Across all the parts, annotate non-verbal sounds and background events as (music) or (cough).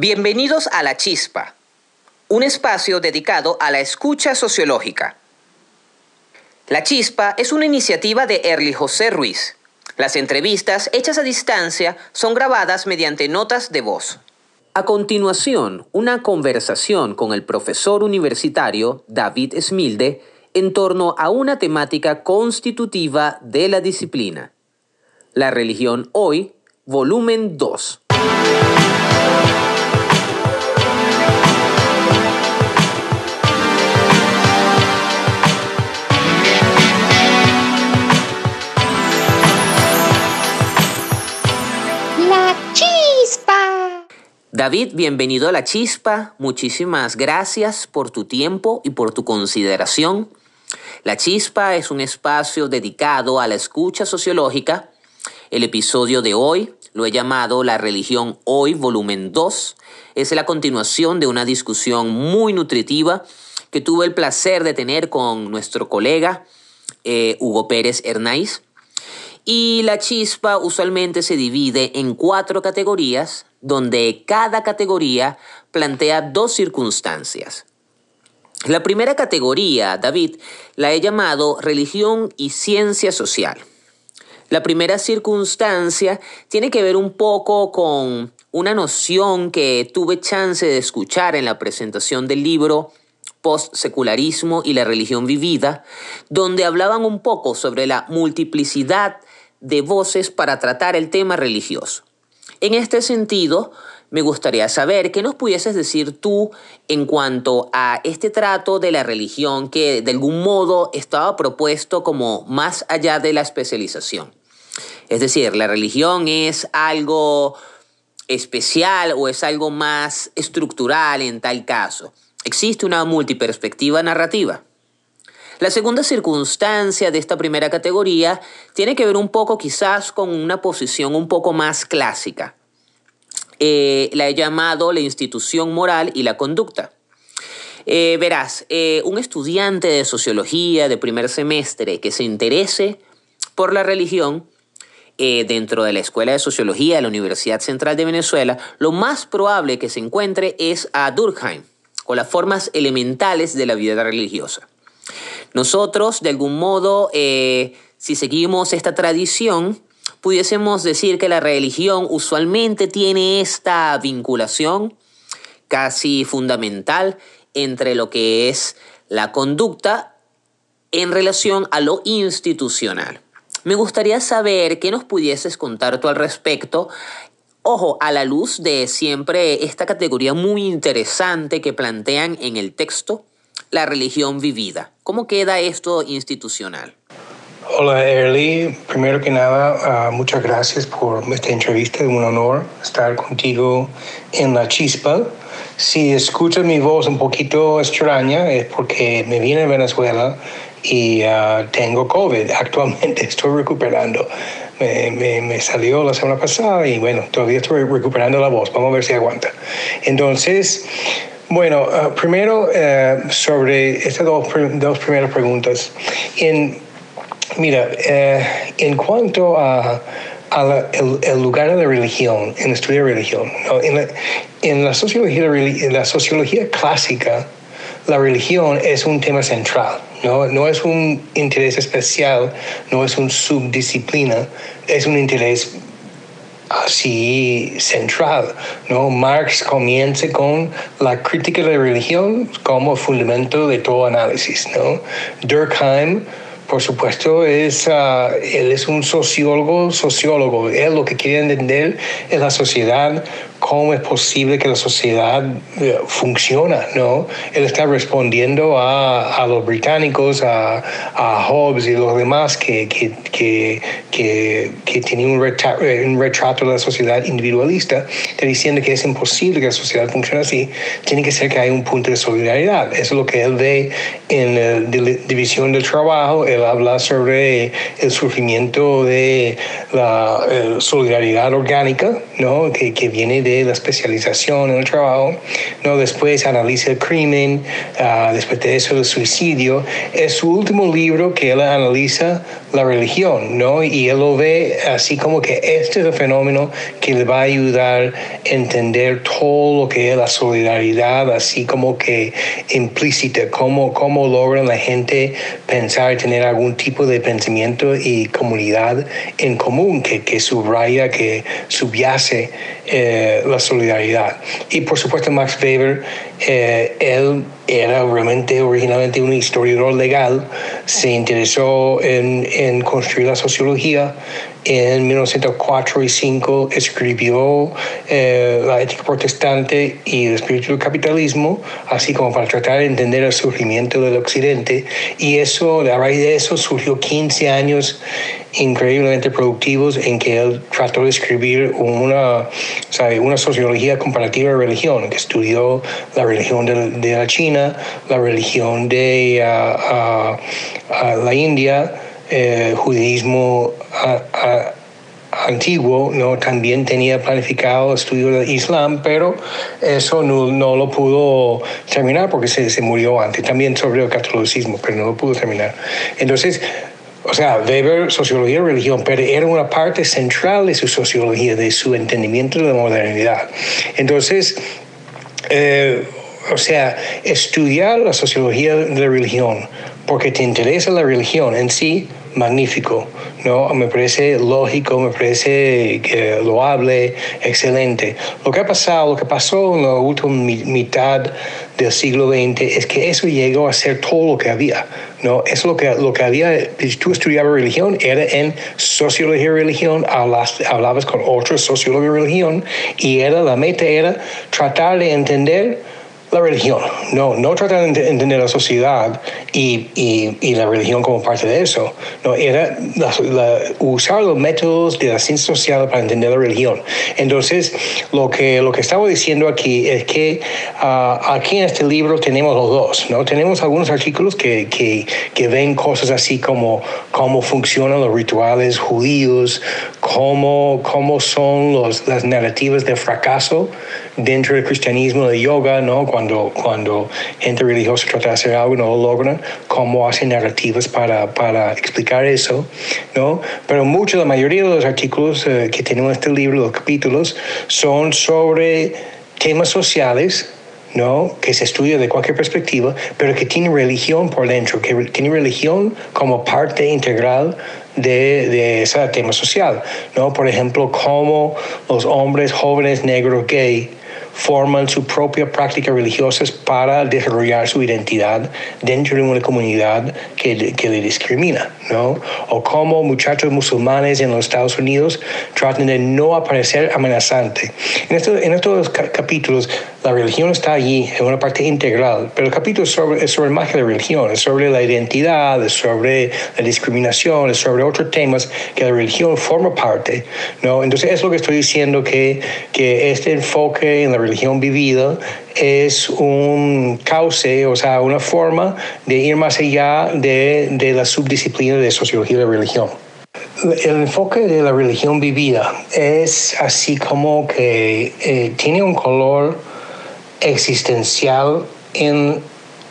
Bienvenidos a La Chispa, un espacio dedicado a la escucha sociológica. La Chispa es una iniciativa de Erly José Ruiz. Las entrevistas hechas a distancia son grabadas mediante notas de voz. A continuación, una conversación con el profesor universitario David Smilde en torno a una temática constitutiva de la disciplina. La religión hoy, volumen 2. David, bienvenido a La Chispa. Muchísimas gracias por tu tiempo y por tu consideración. La Chispa es un espacio dedicado a la escucha sociológica. El episodio de hoy lo he llamado La religión hoy, volumen 2. Es la continuación de una discusión muy nutritiva que tuve el placer de tener con nuestro colega eh, Hugo Pérez Hernáiz. Y la chispa usualmente se divide en cuatro categorías donde cada categoría plantea dos circunstancias. La primera categoría, David, la he llamado religión y ciencia social. La primera circunstancia tiene que ver un poco con una noción que tuve chance de escuchar en la presentación del libro Post-secularismo y la religión vivida, donde hablaban un poco sobre la multiplicidad de voces para tratar el tema religioso. En este sentido, me gustaría saber qué nos pudieses decir tú en cuanto a este trato de la religión que de algún modo estaba propuesto como más allá de la especialización. Es decir, la religión es algo especial o es algo más estructural en tal caso. Existe una multiperspectiva narrativa. La segunda circunstancia de esta primera categoría tiene que ver un poco quizás con una posición un poco más clásica. Eh, la he llamado la institución moral y la conducta. Eh, verás, eh, un estudiante de sociología de primer semestre que se interese por la religión dentro de la Escuela de Sociología de la Universidad Central de Venezuela, lo más probable que se encuentre es a Durkheim, con las formas elementales de la vida religiosa. Nosotros, de algún modo, eh, si seguimos esta tradición, pudiésemos decir que la religión usualmente tiene esta vinculación casi fundamental entre lo que es la conducta en relación a lo institucional. Me gustaría saber qué nos pudieses contar tú al respecto Ojo, a la luz de siempre esta categoría muy interesante que plantean en el texto, la religión vivida. ¿Cómo queda esto institucional? Hola Erly, primero que nada, ah, muchas gracias por esta entrevista, es un honor estar contigo en la chispa. Si escuchas mi voz un poquito extraña es porque me vine a Venezuela y ah, tengo COVID. (laughs) Actualmente estoy recuperando. Me, salió la semana pasada y bueno, todavía estoy recuperando la voz. Vamos a ver si aguanta. Entonces, bueno, uh, primero uh, sobre estas dos, primeras preguntas. En, mira, uh, en cuanto a, la, el, lugar de la religión, en estudiar religión, ¿no? en, la sociología, en la sociología clásica, la religión es un tema central. ¿No? no es un interés especial, no es un subdisciplina, es un interés así central. ¿no? Marx comienza con la crítica de la religión como fundamento de todo análisis. ¿no? Durkheim, por supuesto, es, uh, él es un sociólogo, sociólogo. Él lo que quiere entender es la sociedad cómo es posible que la sociedad eh, funciona, ¿no? Él está respondiendo a, a los británicos, a, a, Hobbes y los demás que, que, que, que, que tienen un retrato, un retrato, de la sociedad individualista, está diciendo que es imposible que la sociedad funcione así, tiene que ser que hay un punto de solidaridad. Eso es lo que él ve en la división del trabajo, él habla sobre el sufrimiento de la eh, solidaridad orgánica, ¿no? Que, que viene de de la especialización en el trabajo, ¿no? después analiza el crimen, uh, después de eso el suicidio. Es su último libro que él analiza la religión, ¿no? Y él lo ve así como que este es el fenómeno que le va a ayudar a entender todo lo que es la solidaridad, así como que implícita, cómo, cómo logran la gente pensar y tener algún tipo de pensamiento y comunidad en común que, que subraya, que subyace eh, la solidaridad. Y por supuesto Max Weber, eh, él era realmente originalmente un historiador legal, se interesó en, en construir la sociología. En 1904 y 5 escribió eh, La ética protestante y el espíritu del capitalismo, así como para tratar de entender el surgimiento del occidente. Y eso, a raíz de eso, surgió 15 años increíblemente productivos en que él trató de escribir una, una sociología comparativa de religión, que estudió la religión de, de la China, la religión de uh, uh, la India, eh, judaísmo antiguo, ¿no? también tenía planificado estudio del Islam, pero eso no, no lo pudo terminar porque se, se, murió antes. También sobre el catolicismo, pero no lo pudo terminar. Entonces, o sea, Weber, sociología y religión, pero era una parte central de su sociología, de su entendimiento de la modernidad. Entonces, eh, o sea, estudiar la sociología de la religión, porque te interesa la religión en sí, magnífico, ¿no? Me parece lógico, me parece eh, loable, excelente. Lo que ha pasado, lo que pasó en la última mitad del siglo XX es que eso llegó a ser todo lo que había, ¿no? Eso lo que, lo que había, tú estudiabas religión, era en sociología y religión, hablabas, hablabas con otros sociólogos de religión y era, la meta era tratar de entender la religión, no, no tratar de entender la sociedad y, y, y, la religión como parte de eso, no, era usar los métodos de la ciencia social para entender la religión. Entonces, lo que, lo que estamos diciendo aquí es que uh, aquí en este libro tenemos los dos, ¿no? Tenemos algunos artículos que, que, que ven cosas así como cómo funcionan los rituales judíos, cómo, cómo son los, las narrativas de fracaso dentro del cristianismo, de yoga, ¿no? Cuando, cuando gente religiosa trata de hacer algo y no lo logran, cómo hacen narrativas para, para explicar eso, ¿no? Pero mucho, la mayoría de los artículos eh, que tenemos en este libro, los capítulos, son sobre temas sociales, ¿no? que se estudia de cualquier perspectiva, pero que tiene religión por dentro, que tiene religión como parte integral de, de, ese tema social. ¿no? Por ejemplo, cómo los hombres jóvenes negros gay forman su propia práctica religiosa para desarrollar su identidad dentro de una comunidad que, que le discrimina, ¿no? O como muchachos musulmanes en los Estados Unidos tratan de no aparecer amenazante. En, esto, en estos capítulos la religión está allí en una parte integral, pero el capítulo es sobre, es sobre más que la religión, es sobre la identidad, es sobre la discriminación, es sobre otros temas que la religión forma parte, ¿no? Entonces es lo que estoy diciendo que, que este enfoque en la religión vivida es un cauce, o sea, una forma de ir más allá de, de la subdisciplina de sociología de la religión. El enfoque de la religión vivida es así como que eh, tiene un color existencial en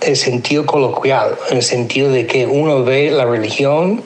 el sentido coloquial, en el sentido de que uno ve la religión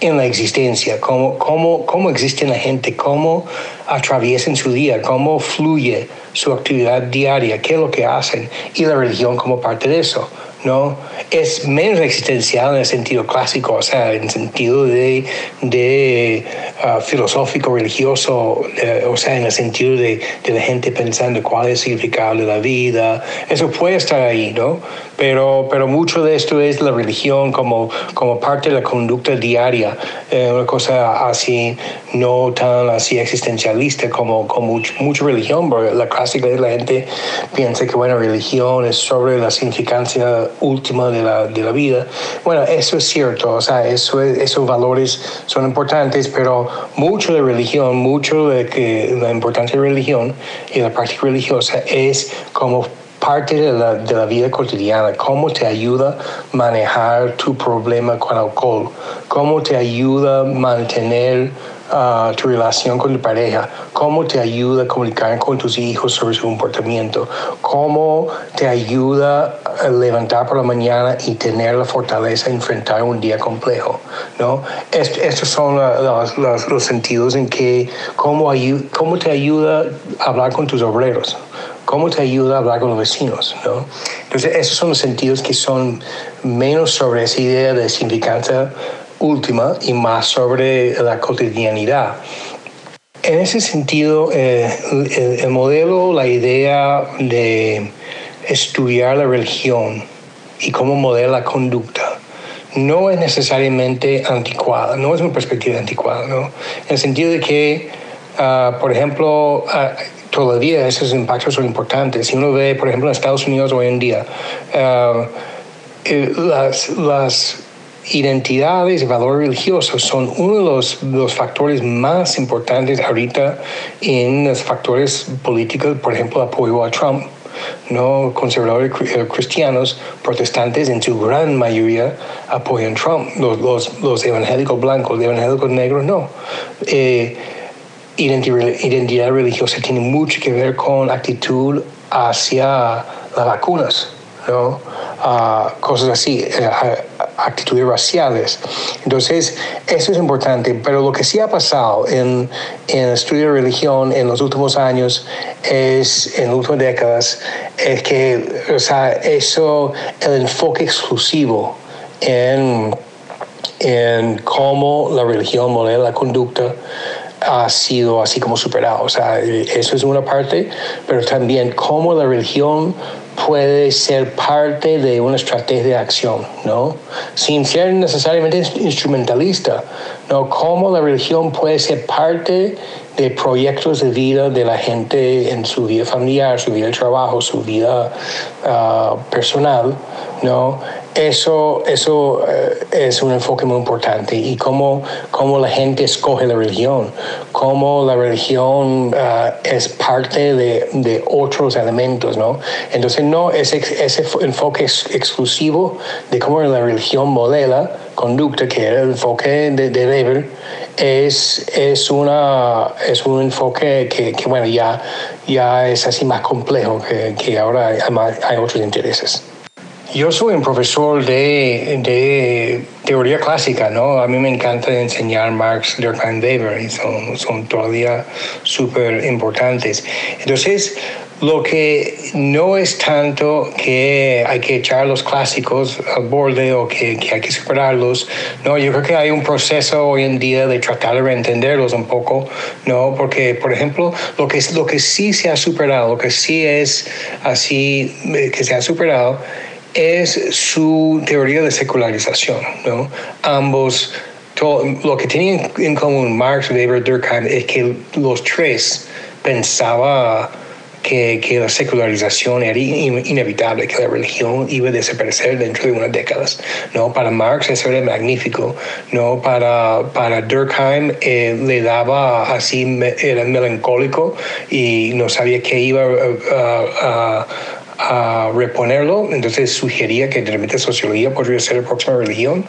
en la existencia, cómo, cómo, cómo existe la gente, cómo atraviesan su día, cómo fluye su actividad diaria, qué es lo que hacen, y la religión como parte de eso. ¿No? Es menos existencial en el sentido clásico, o sea, en el sentido de, de uh, filosófico, religioso, uh, o sea, en el sentido de, de, la gente pensando cuál es el significado de la vida. Eso puede estar ahí, ¿no? Pero, pero mucho de esto es la religión como, como parte de la conducta diaria, eh, una cosa así, no tan así existencialista como, como mucha mucho religión, porque la clásica de la gente piensa que, bueno, religión es sobre la significancia última de la, de la vida. Bueno, eso es cierto, o sea, eso esos valores son importantes, pero mucho de religión, mucho de que la importancia de religión y la práctica religiosa es como parte de la, de la, vida cotidiana, cómo te ayuda a manejar tu problema con alcohol, cómo te ayuda a mantener tu relación con tu pareja, cómo te ayuda a comunicar con tus hijos sobre su comportamiento, cómo te ayuda a levantar por la mañana y tener la fortaleza de enfrentar un día complejo, ¿no? estos son los, sentidos en que cómo, cómo te ayuda a hablar con tus obreros, cómo te ayuda a hablar con los vecinos, ¿no? Entonces, esos son los sentidos que son menos sobre esa idea de significancia última y más sobre la cotidianidad. En ese sentido, eh, el, modelo, la idea de estudiar la religión y cómo modela la conducta, no es necesariamente anticuada, no es una perspectiva anticuada, ¿no? En el sentido de que, ah, por ejemplo, uh, todavía esos impactos son importantes. Si uno ve, por ejemplo, en Estados Unidos hoy en día, eh, las, las identidades y valores religiosos son uno de los, factores más importantes ahorita en los factores políticos, por ejemplo, apoyo a Trump. No conservadores eh, cristianos, protestantes en su gran mayoría apoyan Trump. Los evangélicos blancos, los evangélicos negros no. Eh, identidad religiosa tiene mucho que ver con actitud hacia las vacunas, ¿no? Cosas así, eh, actitudes raciales. Entonces, eso es importante, pero lo que sí ha pasado en, en el estudio de religión en los últimos años, es, en las últimas décadas, es que, o sea, eso, el enfoque exclusivo en, en cómo la religión modela la conducta, ha sido así como superado. O sea, eso es una parte, pero también cómo la religión puede ser parte de una estrategia de acción, ¿no? Sin ser necesariamente instrumentalista, ¿no? Cómo la religión puede ser parte de proyectos de vida de la gente en su vida familiar, su vida de trabajo, su vida uh, personal, ¿no? Eso, eso eh, es un enfoque muy importante y cómo, cómo la gente escoge la religión, cómo la religión uh, es parte de, de, otros elementos, ¿no? Entonces no es ese enfoque exclusivo de cómo la religión modela conducta, que era el enfoque de, de Weber, es, es, una, es un enfoque que, que, bueno, ya, ya es así más complejo, que, que ahora hay, hay otros intereses. Yo soy un profesor de, de, teoría clásica, ¿no? A mí me encanta enseñar Marx, Durkheim, Weber, y son, son todavía súper importantes. Entonces, lo que no es tanto que hay que echar los clásicos al borde o que, que, hay que superarlos, no, yo creo que hay un proceso hoy en día de tratar de reentenderlos un poco, no, porque por ejemplo lo que lo que sí se ha superado, lo que sí es así eh, que se ha superado es su teoría de secularización. ¿no? Ambos, todo, lo que tenían en común Marx, Weber, Durkheim es que los tres pensaban que, que, la secularización era inevitable, que la religión iba a desaparecer dentro de unas décadas. ¿no? Para Marx eso era magnífico. ¿no? Para, para Durkheim eh, le daba así, era melancólico y no sabía qué iba a a reponerlo, entonces sugería que de repente sociología podría ser la próxima religión,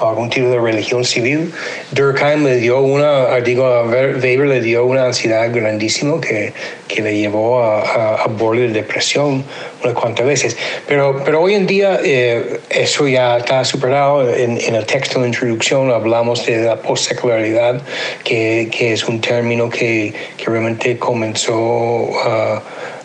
algún tipo de religión civil. Durkheim le dio una, digo, Weber le dio una ansiedad grandísima que, que le llevó a, a, borde de depresión unas cuantas veces. Pero, pero hoy en día eh, eso ya está superado. En, en, el texto de introducción hablamos de la postsecularidad, que, que es un término que, que realmente comenzó a,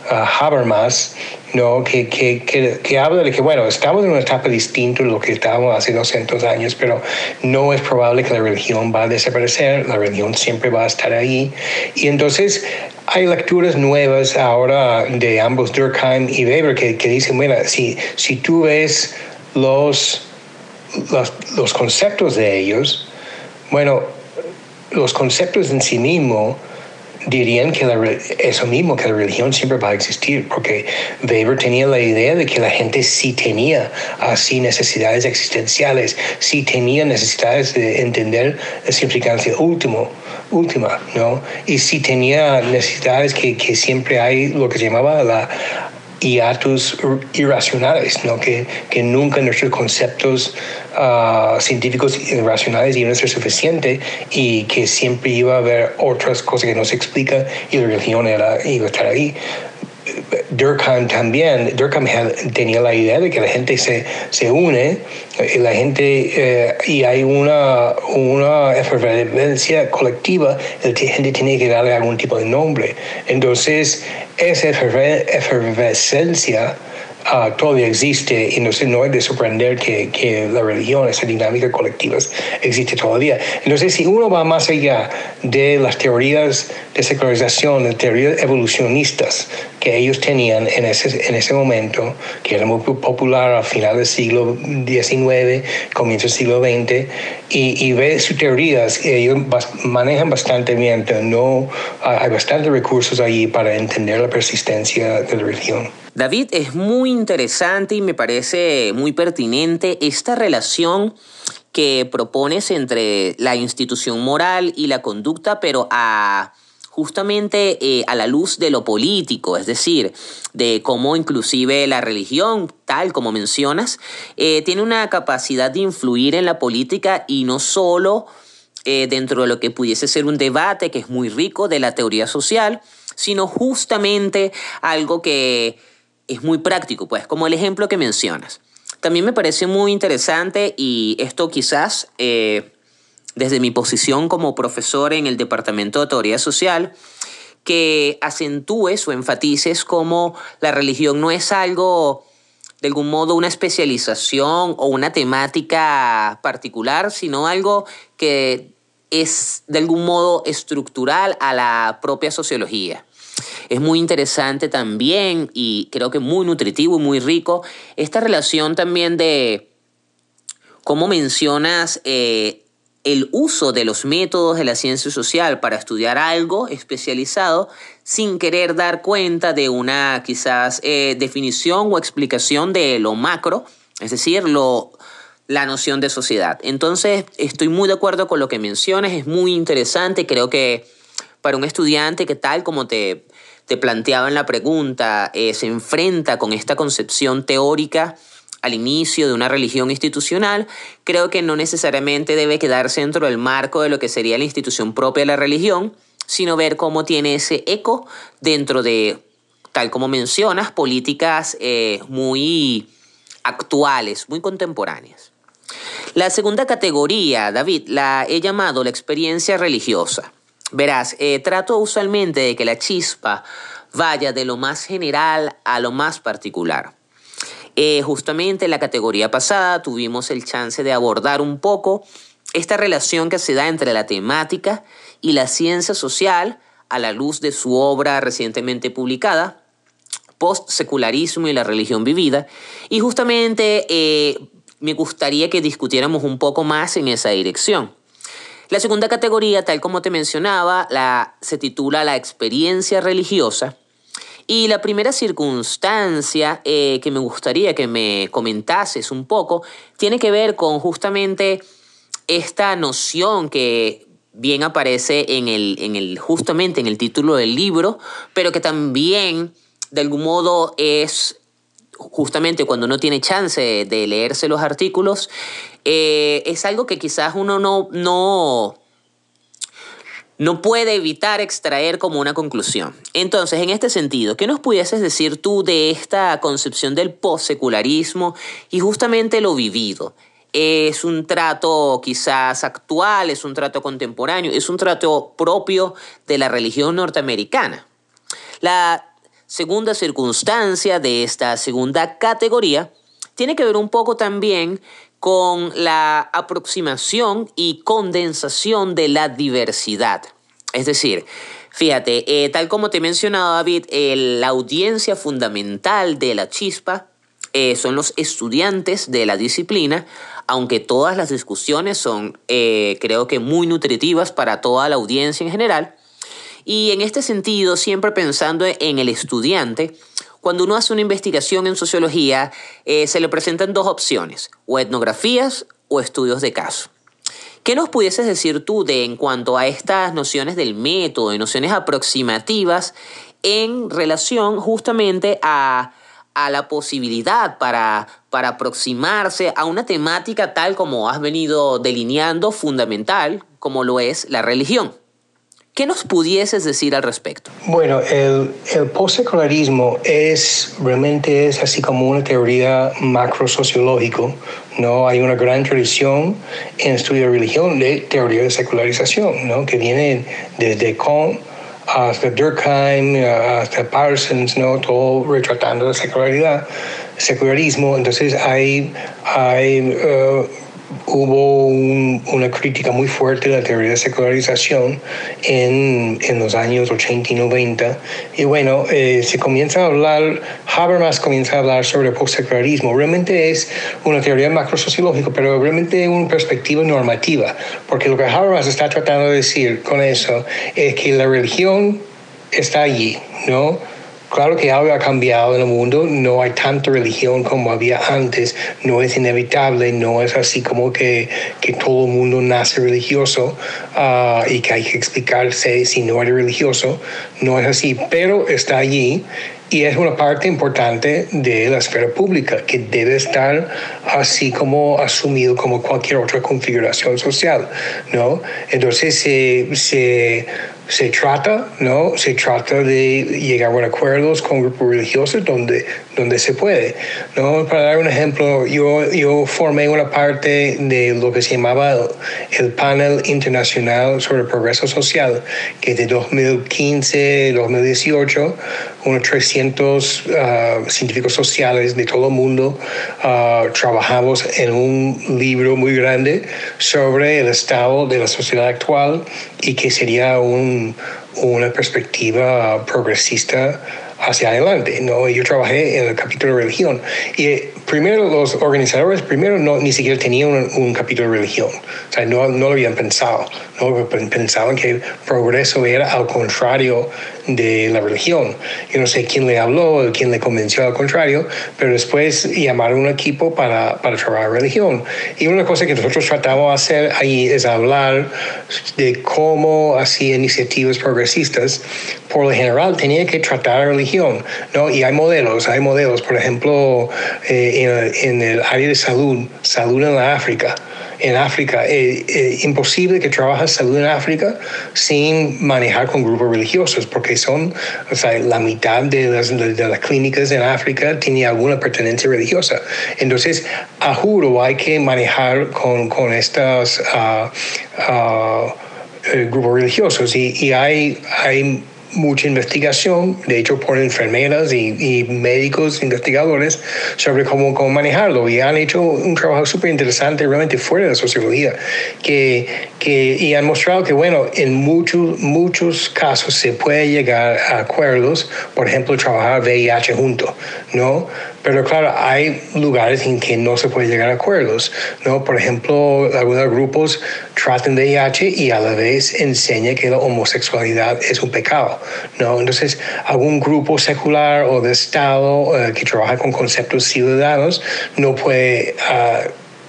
a Habermas ¿no? Que, que, que, que, habla de que, bueno, estamos en una etapa distinta de lo que estábamos hace 200 años, pero no es probable que la religión va a desaparecer, la religión siempre va a estar ahí. Y entonces hay lecturas nuevas ahora de ambos Durkheim y Weber que, que dicen, bueno, si, si tú ves los, los, los conceptos de ellos, bueno, los conceptos en sí mismos dirían que la, eso mismo, que la religión siempre va a existir, porque Weber tenía la idea de que la gente sí tenía así necesidades existenciales, sí tenía necesidades de entender la significancia último, última, ¿no? Y sí tenía necesidades que, que siempre hay lo que llamaba la hiatos irracionales, ¿no? que, que nunca nuestros conceptos uh, científicos racionales iban a ser suficientes y que siempre iba a haber otras cosas que no se explica y la religión era, iba a estar ahí. Durkheim también, Durkheim tenía la idea de que la gente se, se une, y la gente, eh, y hay una, una efervescencia colectiva, la gente tiene que darle algún tipo de nombre. Entonces, esa efervescencia uh, todavía existe y no, no es de sorprender que, la religión, esa dinámica colectiva existe todavía. Entonces, si uno va más allá de las teorías de secularización, de teorías evolucionistas que ellos tenían en ese, en ese momento, que era muy popular al final del siglo XIX, comienzo del siglo XX, y, ve sus teorías, ellos manejan bastante bien, no, hay bastantes recursos allí para entender la persistencia de la religión. David, es muy interesante y me parece muy pertinente esta relación que propones entre la institución moral y la conducta, pero justamente eh, a la luz de lo político, es decir, de cómo inclusive la religión, tal como mencionas, eh, tiene una capacidad de influir en la política y no solo eh, dentro de lo que pudiese ser un debate que es muy rico de la teoría social, sino justamente algo que es muy práctico, pues, como el ejemplo que mencionas. También me parece muy interesante y esto quizás eh, desde mi posición como profesor en el Departamento de Teoría Social, que acentúes o enfatices como la religión no es algo, de algún modo, una especialización o una temática particular, sino algo que es de algún modo estructural a la propia sociología. Es muy interesante también y creo que muy nutritivo y muy rico esta relación también de cómo mencionas eh, el uso de los métodos de la ciencia social para estudiar algo especializado sin querer dar cuenta de una quizás eh, definición o explicación de lo macro, es decir, lo, la noción de sociedad. Entonces, estoy muy de acuerdo con lo que mencionas, es muy interesante, creo que para un estudiante que tal como te te planteaba en la pregunta, eh, se enfrenta con esta concepción teórica al inicio de una religión institucional, creo que no necesariamente debe quedarse dentro del marco de lo que sería la institución propia de la religión, sino ver cómo tiene ese eco dentro de, tal como mencionas, políticas eh, muy actuales, muy contemporáneas. La segunda categoría, David, la he llamado la experiencia religiosa. Verás, eh, trato usualmente de que la chispa vaya de lo más general a lo más particular. Eh, justamente en la categoría pasada tuvimos el chance de abordar un poco esta relación que se da entre la temática y la ciencia social a la luz de su obra recientemente publicada, Post-secularismo y la religión vivida, y justamente eh, me gustaría que discutiéramos un poco más en esa dirección. La segunda categoría, tal como te mencionaba, se titula La experiencia religiosa. Y la primera circunstancia eh, que me gustaría que me comentases un poco tiene que ver con justamente esta noción que bien aparece en el, en el, justamente en el título del libro, pero que también de algún modo es justamente cuando uno tiene chance de leerse los artículos, eh, es algo que quizás uno no, no, no puede evitar extraer como una conclusión. Entonces, en este sentido, ¿qué nos pudieses decir tú de esta concepción del postsecularismo y justamente lo vivido? ¿Es un trato quizás actual? ¿Es un trato contemporáneo? ¿Es un trato propio de la religión norteamericana? La segunda circunstancia de esta segunda categoría tiene que ver un poco también con la aproximación y condensación de la diversidad. Es decir, fíjate, eh, tal como te he mencionado David, la audiencia fundamental de la chispa eh, son los estudiantes de la disciplina, aunque todas las discusiones son, eh, creo que, muy nutritivas para toda la audiencia en general. Y en este sentido, siempre pensando en el estudiante, cuando uno hace una investigación en sociología, eh, se le presentan dos opciones, o etnografías o estudios de caso. ¿Qué nos pudieses decir tú de en cuanto a estas nociones del método, de nociones aproximativas en relación justamente a, a la posibilidad para, para aproximarse a una temática tal como has venido delineando, fundamental, como lo es la religión. ¿Qué nos pudieses decir al respecto? Bueno, el, el postsecularismo es realmente es así como una teoría macro sociológico. ¿no? Hay una gran tradición en estudio de religión de teoría de secularización, ¿no? que viene desde Kant hasta Durkheim, hasta Parsons, ¿no? todo retratando la secularidad, secularismo. Entonces hay, hay uh, hubo una crítica muy fuerte de la teoría de secularización en, en los años 80 y 90. Y bueno, eh, se comienza a hablar, Habermas comienza a hablar sobre el postsecularismo. Realmente es una teoría macrosociológica, pero realmente una perspectiva normativa, porque lo que Habermas está tratando de decir con eso es que la religión está allí, ¿no? Claro que algo ha cambiado en el mundo, no hay tanta religión como había antes, no es inevitable, no es así como que, que todo el mundo nace religioso uh, y que hay que explicarse si no eres religioso, no es así, pero está allí y es una parte importante de la esfera pública que debe estar así como asumido como cualquier otra configuración social, ¿no? Entonces se, se se trata, ¿no? Se trata de llegar a acuerdos con grupos religiosos donde, donde se puede, ¿no? Para dar un ejemplo, yo, yo formé una parte de lo que se llamaba el Panel Internacional sobre Progreso Social, que de 2015 2018, unos 300 ah, científicos sociales de todo el mundo uh, trabajamos en un libro muy grande sobre el estado de la sociedad actual y que sería un, una perspectiva progresista hacia adelante. ¿no? Yo trabajé en el capítulo de religión y primero los organizadores primero no, ni siquiera tenían un, capítulo de religión, o sea, no, no lo habían pensado, ¿no? pensaban que progreso era al contrario de la religión. Yo no sé quién le habló, quién le convenció al contrario, pero después llamaron un equipo para, para trabajar religión. Y una cosa que nosotros tratamos de hacer ahí es hablar de cómo así iniciativas progresistas, por lo general, tenían que tratar religión, ¿no? Y hay modelos, hay modelos, por ejemplo, eh, en, en el área de salud, salud en la África en África. Es, imposible que trabajes salud en África sin manejar con grupos religiosos, porque son, o sea, la mitad de las, de las clínicas en África tiene alguna pertenencia religiosa. Entonces, a juro, hay que manejar con, con estos uh, uh, grupos religiosos y, y hay, hay mucha investigación, de hecho por enfermeras y, médicos investigadores sobre cómo, cómo, manejarlo y han hecho un trabajo súper interesante realmente fuera de la sociología que, que, y han mostrado que bueno, en muchos, muchos casos se puede llegar a acuerdos, por ejemplo, trabajar VIH junto, ¿no? Pero claro, hay lugares en que no se puede llegar a acuerdos, ¿no? Por ejemplo, algunos grupos tratan VIH y a la vez enseñan que la homosexualidad es un pecado, ¿no? Entonces, algún grupo secular o de Estado eh, que trabaja con conceptos ciudadanos no puede...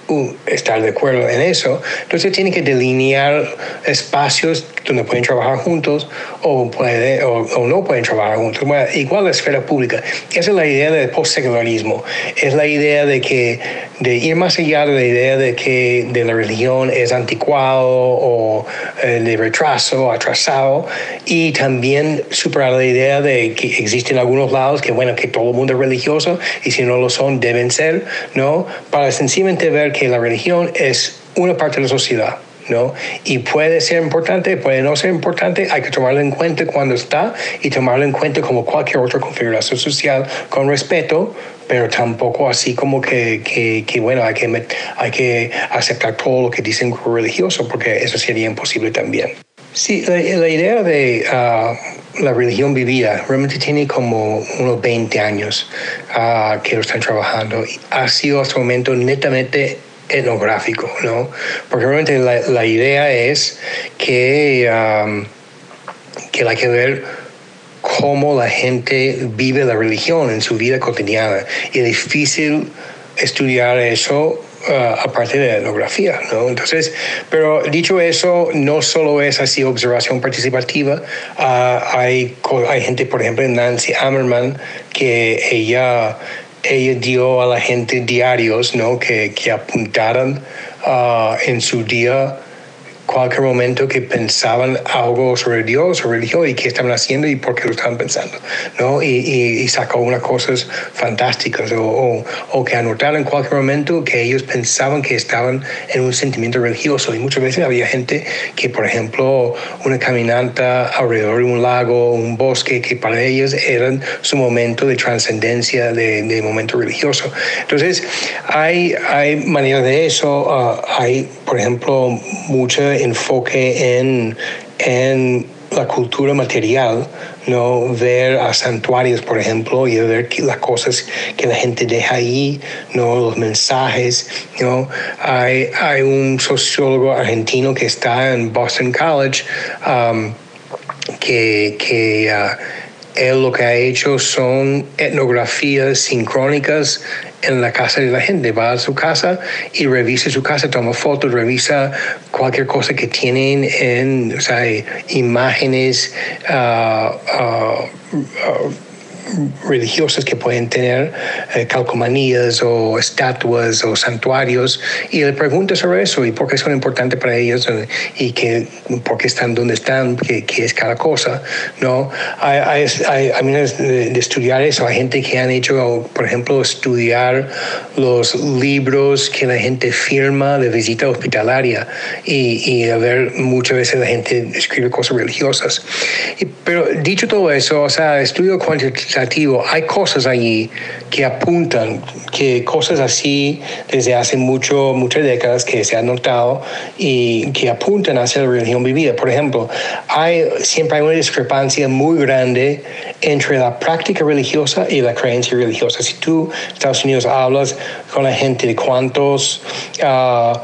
Uh, estar de acuerdo en eso. Entonces tiene que delinear espacios donde pueden trabajar juntos o, puede, o, no pueden trabajar juntos. igual la esfera pública. Esa es la idea del postsecularismo. Es la idea de que de ir más allá de la idea de que de la religión es anticuado o eh, de retraso, atrasado, y también superar la idea de que existen algunos lados que, bueno, que todo el mundo es religioso y si no lo son, deben ser, ¿no? Para sencillamente ver que la religión es una parte de la sociedad. ¿No? Y puede ser importante, puede no ser importante, hay que tomarlo en cuenta cuando está y tomarlo en cuenta como cualquier otra configuración social con respeto, pero tampoco así como que, que, que bueno, hay que, hay que aceptar todo lo que dice un grupo religioso, porque eso sería imposible también. Sí, la, idea de uh, la religión vivida realmente tiene como unos 20 años uh, que lo están trabajando. Ha sido hasta el momento netamente etnográfico, ¿no? Porque realmente la, la idea es que, um, que hay que ver cómo la gente vive la religión en su vida cotidiana. Y es difícil estudiar eso uh, aparte de la etnografía, ¿no? Entonces, pero dicho eso, no solo es así observación participativa, uh, hay, hay gente, por ejemplo, Nancy Ammerman, que ella, ella dio a la gente diarios, ¿no? Que, que apuntaran uh, en su día cualquier momento que pensaban algo sobre Dios o religión y qué estaban haciendo y por qué lo estaban pensando, ¿no? Y, y, sacó unas cosas fantásticas o, o, que anotaron en cualquier momento que ellos pensaban que estaban en un sentimiento religioso y muchas veces había gente que, por ejemplo, una caminata alrededor de un lago, un bosque, que para ellos eran su momento de trascendencia, de, de, momento religioso. Entonces, hay, hay maneras de eso, uh, hay, por ejemplo, mucha enfoque en, en la cultura material, no ver a santuarios, por ejemplo, y ver las cosas que la gente deja ahí, no los mensajes, no hay, hay un sociólogo argentino que está en Boston College um, que, que uh, él lo que ha hecho son etnografías sincrónicas en la casa de la gente. Va a su casa y revisa su casa, toma fotos, revisa cualquier cosa que tienen en o sea, imágenes. Uh, uh, uh, religiosas que pueden tener eh, calcomanías o estatuas o santuarios y le pregunta sobre eso y por qué son importantes para ellos eh, y que, por qué están donde están, qué, qué es cada cosa. ¿no? Hay, hay, hay, de, estudiar eso, hay gente que han hecho, por ejemplo, estudiar los libros que la gente firma de visita hospitalaria y, y a ver, muchas veces la gente escribe cosas religiosas. Pero dicho todo eso, o sea, estudio cuantitativo hay cosas allí que apuntan que cosas así desde hace mucho, muchas décadas que se han notado y que apuntan hacia la religión vivida. Por ejemplo, hay, siempre hay una discrepancia muy grande entre la práctica religiosa y la creencia religiosa. Si tú, Estados Unidos, hablas con la gente de cuántos... Uh,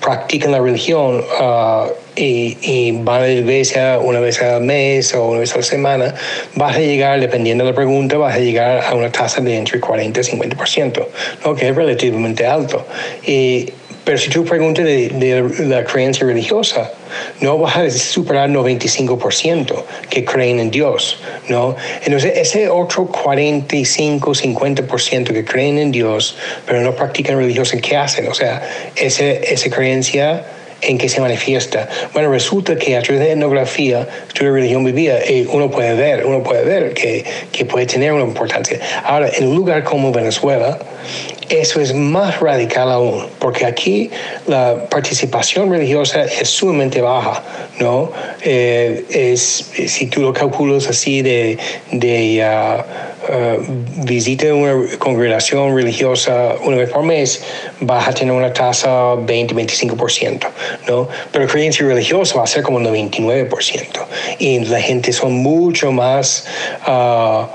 practican la religión uh, y, y, van a la iglesia una vez al mes o una vez a la semana, vas a llegar, dependiendo de la pregunta, vas a llegar a una tasa de entre 40 y 50%, ¿no? que es relativamente alto. Y pero si tú preguntas de, la creencia religiosa, no vas a superar 95% que creen en Dios, ¿no? Entonces, ese otro 45, 50% que creen en Dios, pero no practican religiosa, ¿qué hacen? O sea, ese, esa creencia en que se manifiesta. Bueno, resulta que a través de etnografía, de religión vivida, eh, uno puede ver, uno puede ver que, que puede tener una importancia. Ahora, en un lugar como Venezuela, eso es más radical aún, porque aquí la participación religiosa es sumamente baja, ¿no? Eh, es, si tú lo calculas así de, de uh, uh, visita una congregación religiosa una vez por mes, vas a tener una tasa 20-25%, ¿no? Pero creencia religiosa va a ser como 99%. Y la gente son mucho más... Uh,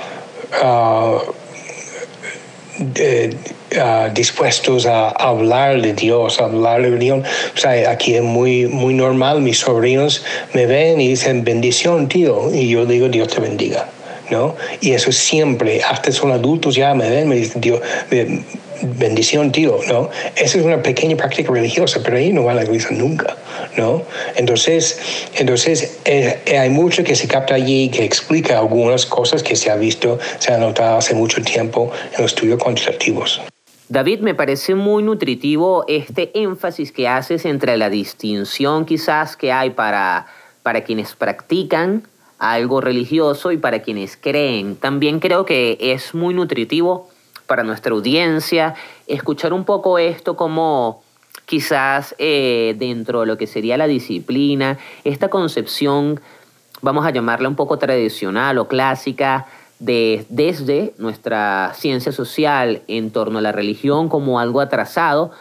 Uh, dispuestos a hablar de Dios, a hablar de religión. O sea, aquí es muy, muy normal, mis sobrinos me ven y dicen bendición, tío, y yo digo Dios te bendiga. ¿No? Y eso siempre, hasta son adultos ya me ven, me dicen, Dios, bendición, tío, ¿no? Esa es una pequeña práctica religiosa, pero ahí no va a la iglesia nunca, ¿no? Entonces, entonces eh, hay mucho que se capta allí que explica algunas cosas que se ha visto, se ha notado hace mucho tiempo en los estudios cuantitativos. David, me parece muy nutritivo este énfasis que haces entre la distinción quizás que hay para, para quienes practican algo religioso y para quienes creen. También creo que es muy nutritivo para nuestra audiencia escuchar un poco esto como quizás eh, dentro de lo que sería la disciplina, esta concepción, vamos a llamarla un poco tradicional o clásica, desde nuestra ciencia social en torno a la religión como algo atrasado,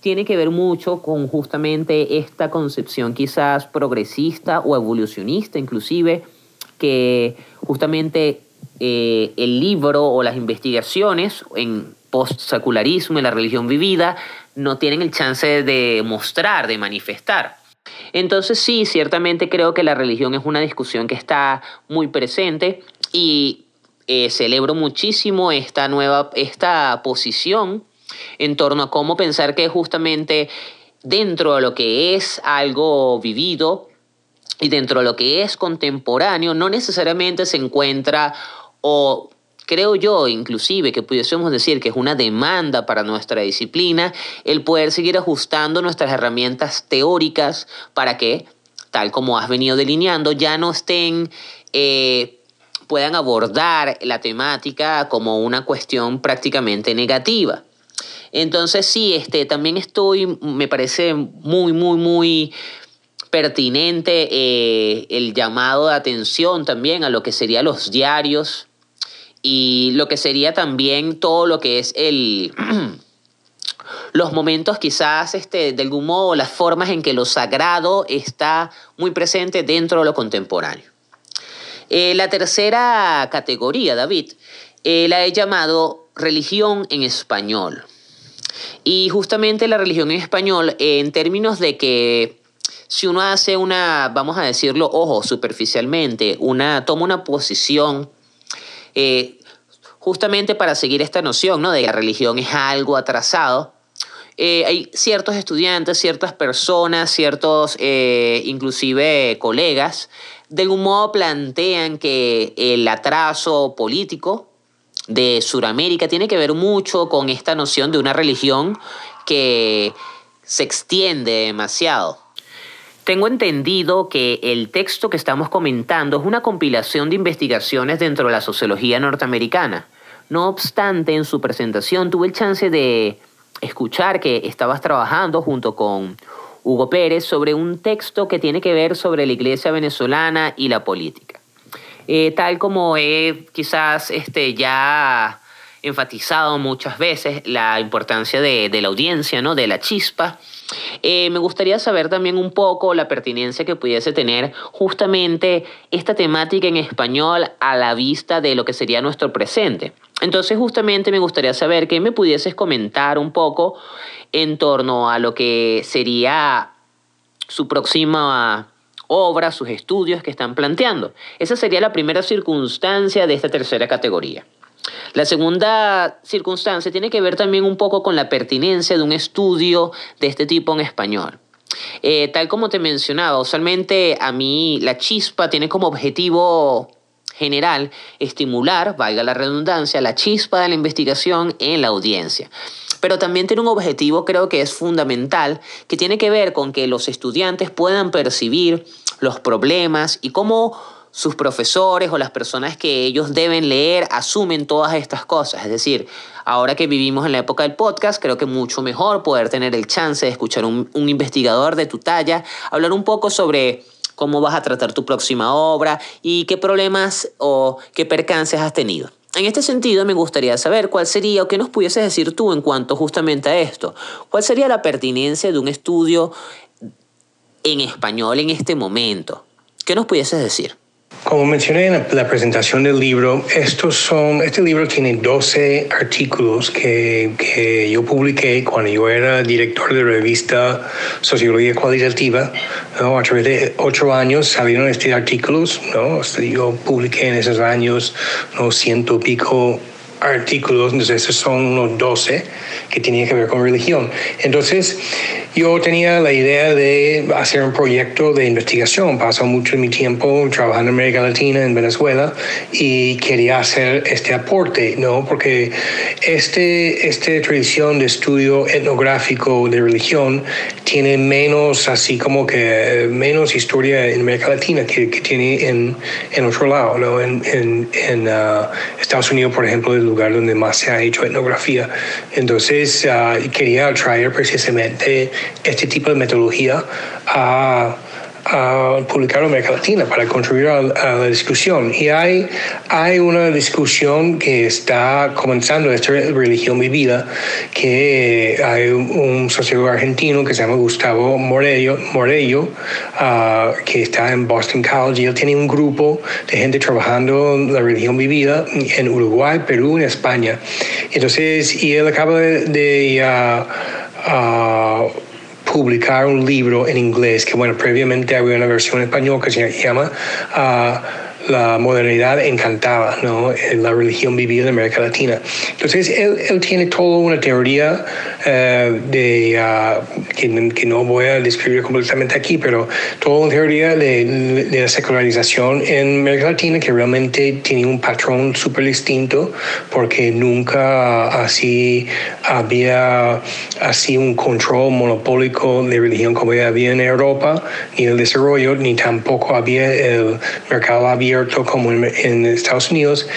tiene que ver mucho con justamente esta concepción quizás progresista o evolucionista inclusive, que justamente eh, el libro o las investigaciones en post-secularismo y la religión vivida no tienen el chance de mostrar, de manifestar. Entonces sí, ciertamente creo que la religión es una discusión que está muy presente y eh, celebro muchísimo esta nueva esta posición en torno a cómo pensar que justamente dentro de lo que es algo vivido y dentro de lo que es contemporáneo no necesariamente se encuentra o creo yo inclusive que pudiésemos decir que es una demanda para nuestra disciplina el poder seguir ajustando nuestras herramientas teóricas para que, tal como has venido delineando, ya no estén... Eh, puedan abordar la temática como una cuestión prácticamente negativa. Entonces sí, este, también estoy, me parece muy, muy, muy pertinente eh, el llamado de atención también a lo que serían los diarios y lo que sería también todo lo que es el... (clears throat) los momentos quizás este, de algún modo las formas en que lo sagrado está muy presente dentro de lo contemporáneo. Eh, la tercera categoría, David, eh, la he llamado religión en español. Y justamente la religión en español, en términos de que si uno hace una, vamos a decirlo, ojo, superficialmente, una, toma una posición eh, justamente para seguir esta noción ¿no? de que la religión es algo atrasado, hay ciertos estudiantes, ciertas personas, ciertos inclusive colegas de algún modo plantean que el atraso político de Sudamérica tiene que ver mucho con esta noción de una religión que se extiende demasiado. Tengo entendido que el texto que estamos comentando es una compilación de investigaciones dentro de la sociología norteamericana. No obstante, en su presentación tuve el chance de escuchar que estabas trabajando junto con Hugo Pérez sobre un texto que tiene que ver sobre la iglesia venezolana y la política. Eh, tal como he quizás este, ya enfatizado muchas veces la importancia de, la audiencia, ¿no? de la chispa, eh, me gustaría saber también un poco la pertinencia que pudiese tener justamente esta temática en español a la vista de lo que sería nuestro presente. Entonces justamente me gustaría saber que me pudieses comentar un poco en torno a lo que sería su próxima obra, sus estudios que están planteando. Esa sería la primera circunstancia de esta tercera categoría. La segunda circunstancia tiene que ver también un poco con la pertinencia de un estudio de este tipo en español. Eh, tal como te mencionaba, usualmente a mí la chispa tiene como objetivo general estimular, valga la redundancia, la chispa de la investigación en la audiencia pero también tiene un objetivo creo que es fundamental, que tiene que ver con que los estudiantes puedan percibir los problemas y cómo sus profesores o las personas que ellos deben leer asumen todas estas cosas. Es decir, ahora que vivimos en la época del podcast, creo que mucho mejor poder tener el chance de escuchar un, un investigador de tu talla, hablar un poco sobre cómo vas a tratar tu próxima obra y qué problemas o qué percances has tenido. En este sentido, me gustaría saber cuál sería o qué nos pudieses decir tú en cuanto justamente a esto. ¿Cuál sería la pertinencia de un estudio en español en este momento? ¿Qué nos pudieses decir? Como mencioné en la presentación del libro, estos son, este libro tiene 12 artículos que, que, yo publiqué cuando yo era director de revista Sociología Cualitativa. ¿no? A través de ocho años salieron estos artículos. ¿no? Yo publiqué en esos años ¿no? ciento pico artículos, entonces esos son unos 12 que tenían que ver con religión. Entonces, yo tenía la idea de hacer un proyecto de investigación. Pasó mucho de mi tiempo trabajando en América Latina, en Venezuela, y quería hacer este aporte, ¿no? Porque este, esta tradición de estudio etnográfico de religión tiene menos, así como que menos historia en América Latina que, que tiene en, en otro lado, ¿no? En, en, uh, Estados Unidos, por ejemplo, es el lugar donde más se ha hecho etnografía. Entonces, uh, quería traer precisamente este tipo de metodología a, a publicar en América Latina para contribuir a, la discusión. Y hay, hay una discusión que está comenzando, esta religión vivida, que hay un, sociólogo argentino que se llama Gustavo Morello, Morello uh, que está en Boston College, y él tiene un grupo de gente trabajando la religión vivida en Uruguay, Perú y España. Entonces, y él acaba de... de uh, uh, publicar un libro en inglés, que bueno, previamente había una versión en español que se llama uh, la modernidad encantaba, ¿no? la religión vivida en América Latina. Entonces, él, él tiene toda una teoría eh, de, ah, que, que, no voy a describir completamente aquí, pero toda una teoría de, de, la secularización en América Latina que realmente tiene un patrón súper distinto porque nunca así había así un control monopólico de religión como había en Europa, ni el desarrollo, ni tampoco había el mercado abierto como en, Estados Unidos,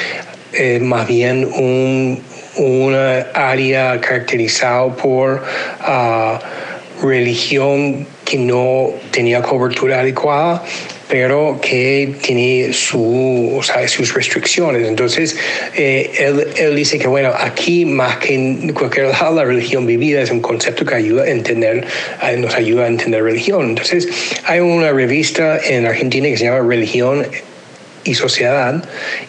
eh, más bien un, una área caracterizada por uh, religión que no tenía cobertura adecuada, pero que tiene su, sus restricciones. Entonces, eh, él, él, dice que, bueno, aquí más que en cualquier (laughs) lado, la religión vivida es un concepto que ayuda a entender, eh, nos ayuda a entender religión. Entonces, hay una revista en Argentina que se llama Religión y sociedad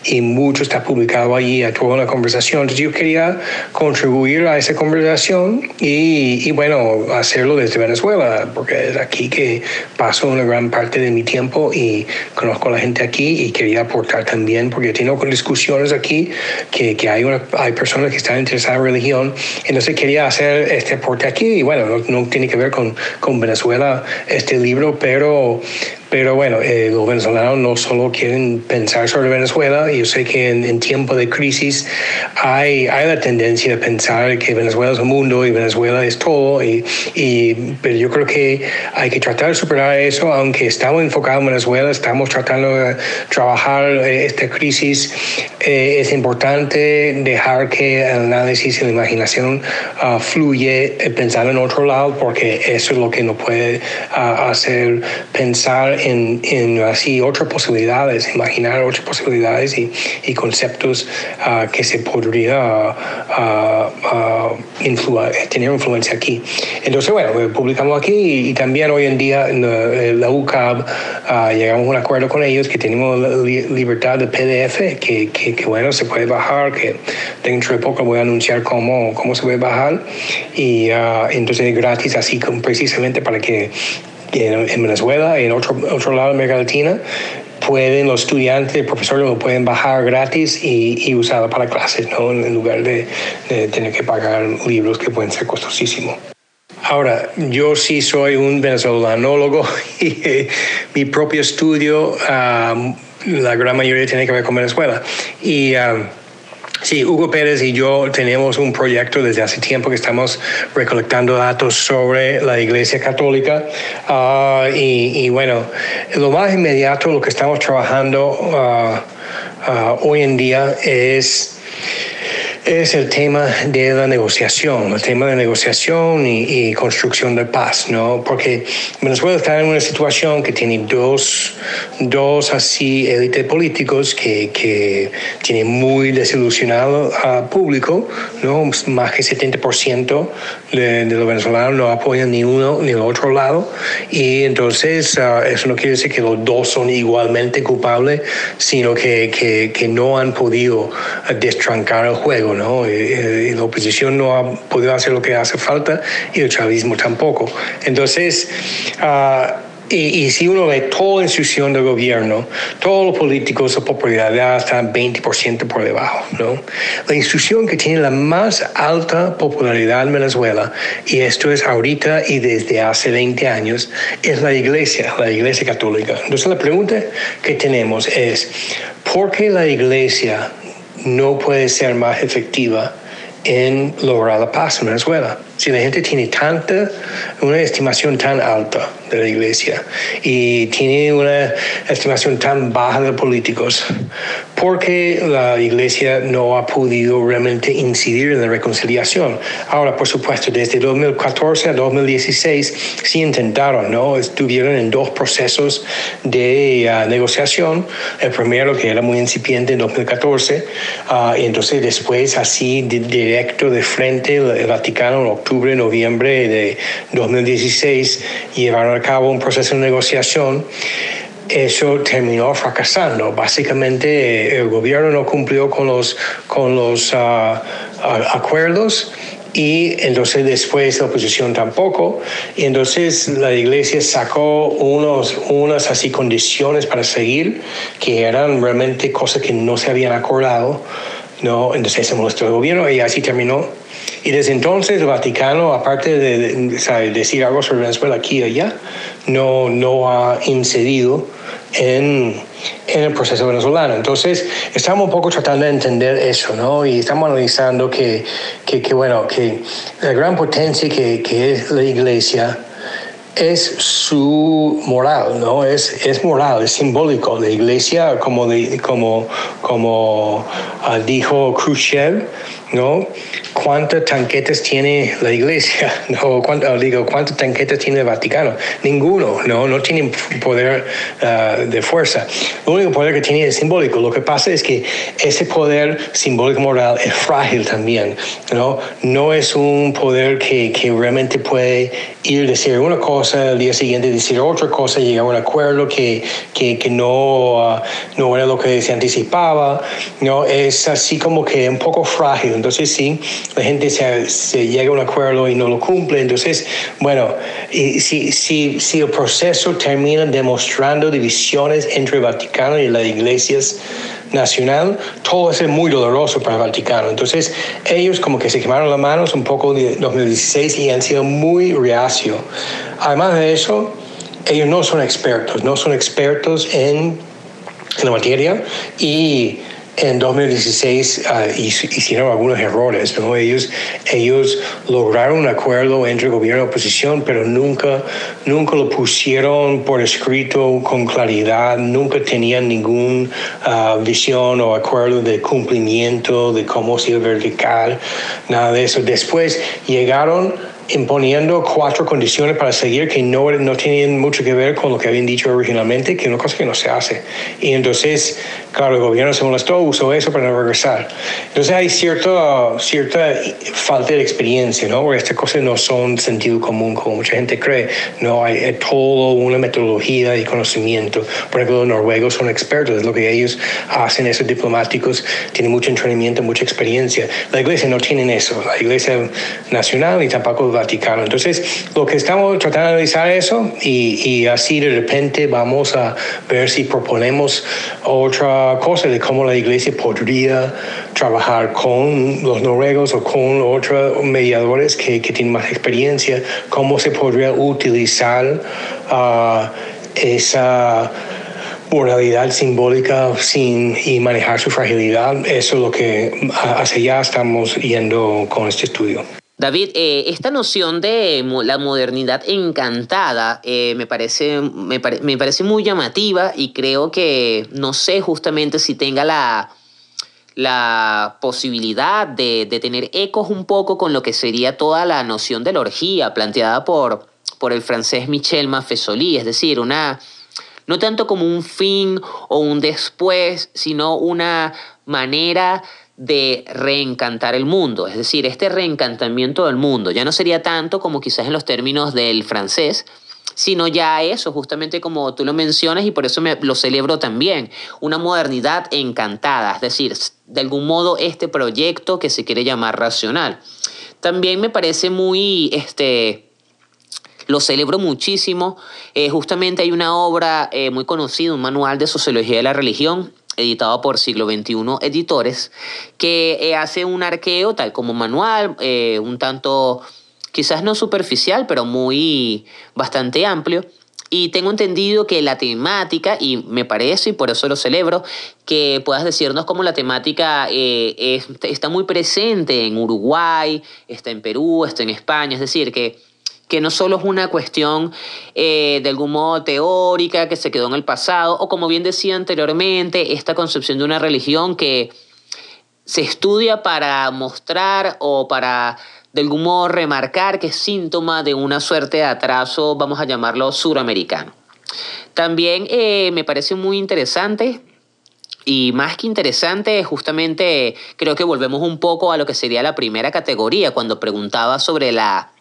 y mucho está publicado allí a toda una conversación. Entonces yo quería contribuir a esa conversación y, y, bueno, hacerlo desde Venezuela, porque es aquí que paso una gran parte de mi tiempo y conozco a la gente aquí y quería aportar también, porque tengo discusiones aquí que, que hay, una, hay personas que están interesadas en religión, entonces quería hacer este aporte aquí y bueno, no, no tiene que ver con, con Venezuela este libro, pero pero bueno, eh, los venezolanos no solo quieren pensar sobre Venezuela, yo sé que en, en tiempo de crisis hay, hay la tendencia de pensar que Venezuela es el mundo y Venezuela es todo, y, y, pero yo creo que hay que tratar de superar eso, aunque estamos enfocados en Venezuela, estamos tratando de trabajar eh, esta crisis, eh, es importante dejar que el análisis y la imaginación uh, fluye, eh, pensar en otro lado, porque eso es lo que nos puede uh, hacer pensar en, en, así otras posibilidades, imaginar otras posibilidades y, y conceptos uh, que se podría uh, uh, influ tener influencia aquí. Entonces, bueno, eh, publicamos aquí y, y también hoy en día en la, en la UCAB llegamos a un acuerdo con ellos que tenemos li libertad de PDF, que, que, que, bueno, se puede bajar, que dentro de poco voy a anunciar cómo, cómo se puede bajar y entonces gratis así precisamente para que en, Venezuela, en otro, otro lado de América Latina, pueden los estudiantes, profesores lo pueden bajar gratis y, y usarlo para clases, ¿no? en lugar de, de, tener que pagar libros que pueden ser costosísimos. Ahora, yo sí soy un venezolanólogo (laughs) y eh, mi propio estudio, um, la gran mayoría tiene que ver con Venezuela. Y um, Sí, Hugo Pérez y yo tenemos un proyecto desde hace tiempo que estamos recolectando datos sobre la Iglesia Católica uh, y, bueno, lo más inmediato, lo que estamos trabajando uh, uh, hoy en día es es el tema de la negociación, el tema de negociación y, y, construcción de paz, ¿no? Porque Venezuela está en una situación que tiene dos, dos así élites políticos que, que tiene muy desilusionado al público, ¿no? Más que 70% de, de los venezolanos no apoyan ni uno ni el otro lado y entonces uh, eso no quiere decir que los dos son igualmente culpables, sino que, que, que no han podido destrancar el juego, ¿no? Y, y la oposición no ha podido hacer lo que hace falta y el chavismo tampoco. Entonces, uh, y, y, si uno ve toda institución del gobierno, todos los políticos, su popularidad está 20% por debajo. ¿no? La institución que tiene la más alta popularidad en Venezuela, y esto es ahorita y desde hace 20 años, es la iglesia, la iglesia católica. Entonces la pregunta que tenemos es, ¿por qué la iglesia no puede ser más efectiva en lograr la paz en Venezuela? Si la gente tiene tanta, una estimación tan alta de la iglesia y tiene una estimación tan baja de políticos, porque la iglesia no ha podido realmente incidir en la reconciliación. Ahora, por supuesto, desde 2014 a 2016 sí intentaron, ¿no? Estuvieron en dos procesos de uh, negociación. El primero, que era muy incipiente en 2014, uh, y entonces después, así de, directo de frente, el Vaticano octubre, noviembre de 2016, llevaron a cabo un proceso de negociación eso terminó fracasando. Básicamente el gobierno no cumplió con los, con los uh, acuerdos y entonces después la oposición tampoco. Y entonces la iglesia sacó unos, unas así condiciones para seguir que eran realmente cosas que no se habían acordado. ¿No? Entonces se mostró el gobierno y así terminó. Y desde entonces el Vaticano, aparte de, decir algo sobre Venezuela aquí y allá, no, no ha incidido en, en, el proceso venezolano. Entonces, estamos un poco tratando de entender eso, ¿no? Y estamos analizando que, que, que bueno, que la gran potencia que, que es la iglesia es su moral, ¿no? Es, es moral, es simbólico. La iglesia, como, como, como uh, dijo Khrushchev, ¿no? ¿Cuántas tanquetas tiene la iglesia? (laughs) No, ¿cuánto, digo, ¿cuántas tanquetas tiene el Vaticano? Ninguno, ¿no? No tienen poder uh, de fuerza. El único poder que tiene es simbólico. Lo que pasa es que ese poder simbólico moral es frágil también, ¿no? No es un poder que, que realmente puede ir a decir una cosa, el día siguiente decir otra cosa, llegar a un acuerdo que, que, que no, uh, no era lo que se anticipaba, ¿no? Es así como que un poco frágil. Entonces, sí, la gente se, llega a un acuerdo y no lo cumple. Entonces, bueno, si, si, si el proceso termina demostrando divisiones entre el Vaticano y las iglesias nacional, todo es muy doloroso para el Vaticano. Entonces, ellos como que se quemaron las manos un poco en 2016 y han sido muy reacio. Además de eso, ellos no son expertos, no son expertos en, en la materia y en 2016 uh, hicieron algunos errores, ¿no? Ellos, ellos lograron un acuerdo entre gobierno y oposición, pero nunca, nunca lo pusieron por escrito con claridad, nunca tenían ninguna uh, visión o acuerdo de cumplimiento, de cómo se iba a verificar, nada de eso. Después llegaron imponiendo cuatro condiciones para seguir que no, no tenían mucho que ver con lo que habían dicho originalmente, que es una cosa que no se hace. Y entonces, claro, el gobierno se molestó, usó eso para no regresar. Entonces hay cierta, cierta falta de experiencia, ¿no? Porque estas cosas no son sentido común como mucha gente cree, no hay, todo una metodología y conocimiento. Por ejemplo, los noruegos son expertos, es lo que ellos hacen, esos diplomáticos tienen mucho entrenamiento, mucha experiencia. La iglesia no tiene eso, la iglesia nacional y tampoco Vaticano. Entonces, lo que estamos tratando de analizar eso y, y, así de repente vamos a ver si proponemos otra cosa de cómo la iglesia podría trabajar con los noruegos o con otros mediadores que, que tienen más experiencia, cómo se podría utilizar uh, esa moralidad simbólica sin y manejar su fragilidad. Eso es lo que hacia allá estamos yendo con este estudio. David, eh, esta noción de la modernidad encantada eh, me, parece, me, parece muy llamativa y creo que no sé justamente si tenga la, la posibilidad de, de, tener ecos un poco con lo que sería toda la noción de la orgía planteada por, por el francés Michel Maffesoli, es decir, una, no tanto como un fin o un después, sino una manera de reencantar el mundo, es decir, este reencantamiento del mundo ya no sería tanto como quizás en los términos del francés, sino ya eso, justamente como tú lo mencionas y por eso me, lo celebro también, una modernidad encantada, es decir, de algún modo este proyecto que se quiere llamar racional. También me parece muy, este, lo celebro muchísimo, eh, justamente hay una obra eh, muy conocida, un manual de sociología de la religión, editado por Siglo XXI Editores, que eh, hace un arqueo tal como manual, eh, un tanto quizás no superficial, pero muy bastante amplio. Y tengo entendido que la temática, y me parece, y por eso lo celebro, que puedas decirnos cómo la temática eh, está muy presente en Uruguay, está en Perú, está en España, es decir, que que no solo es una cuestión eh, de algún modo teórica que se quedó en el pasado, o como bien decía anteriormente, esta concepción de una religión que se estudia para mostrar o para de algún modo remarcar que es síntoma de una suerte de atraso, vamos a llamarlo suramericano. También eh, me parece muy interesante y más que interesante, justamente creo que volvemos un poco a lo que sería la primera categoría, cuando preguntaba sobre la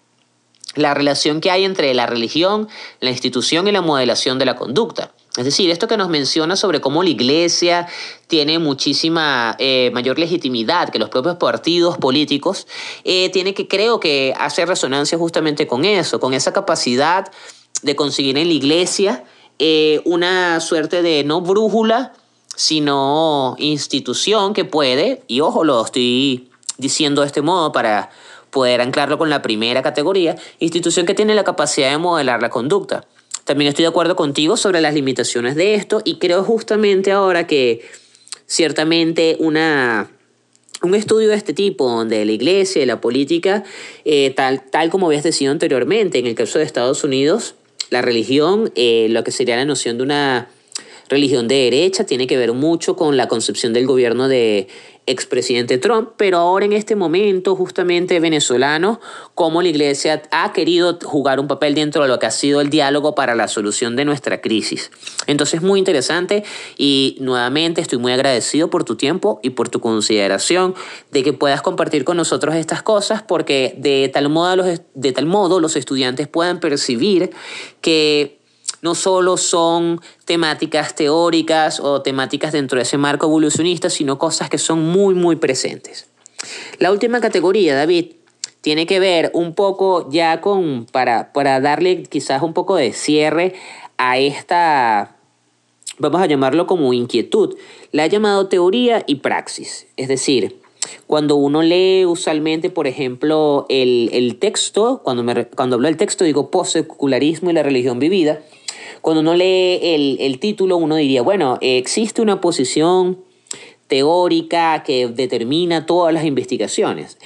la relación que hay entre la religión, la institución y la modelación de la conducta. Es decir, esto que nos menciona sobre cómo la iglesia tiene muchísima eh, mayor legitimidad que los propios partidos políticos, eh, tiene que, creo que, hacer resonancia justamente con eso, con esa capacidad de conseguir en la iglesia eh, una suerte de no brújula, sino institución que puede, y ojo, lo estoy diciendo de este modo para poder anclarlo con la primera categoría, institución que tiene la capacidad de modelar la conducta. También estoy de acuerdo contigo sobre las limitaciones de esto y creo justamente ahora que ciertamente una, un estudio de este tipo, donde la iglesia y la política, eh, tal, tal como habías decidido anteriormente, en el caso de Estados Unidos, la religión, eh, lo que sería la noción de una religión de derecha, tiene que ver mucho con la concepción del gobierno de expresidente Trump, pero ahora en este momento justamente venezolano, como la iglesia ha querido jugar un papel dentro de lo que ha sido el diálogo para la solución de nuestra crisis. Entonces muy interesante y nuevamente estoy muy agradecido por tu tiempo y por tu consideración de que puedas compartir con nosotros estas cosas porque de tal modo los, de tal modo los estudiantes puedan percibir que no solo son temáticas teóricas o temáticas dentro de ese marco evolucionista, sino cosas que son muy, muy presentes. La última categoría, David, tiene que ver un poco ya con, para, para darle quizás un poco de cierre a esta, vamos a llamarlo como inquietud, la ha llamado teoría y praxis. Es decir, cuando uno lee usualmente, por ejemplo, el, el texto, cuando, me, cuando hablo del texto digo posecularismo y la religión vivida, cuando uno lee el, título, uno diría, bueno, existe una posición teórica que determina todas las investigaciones.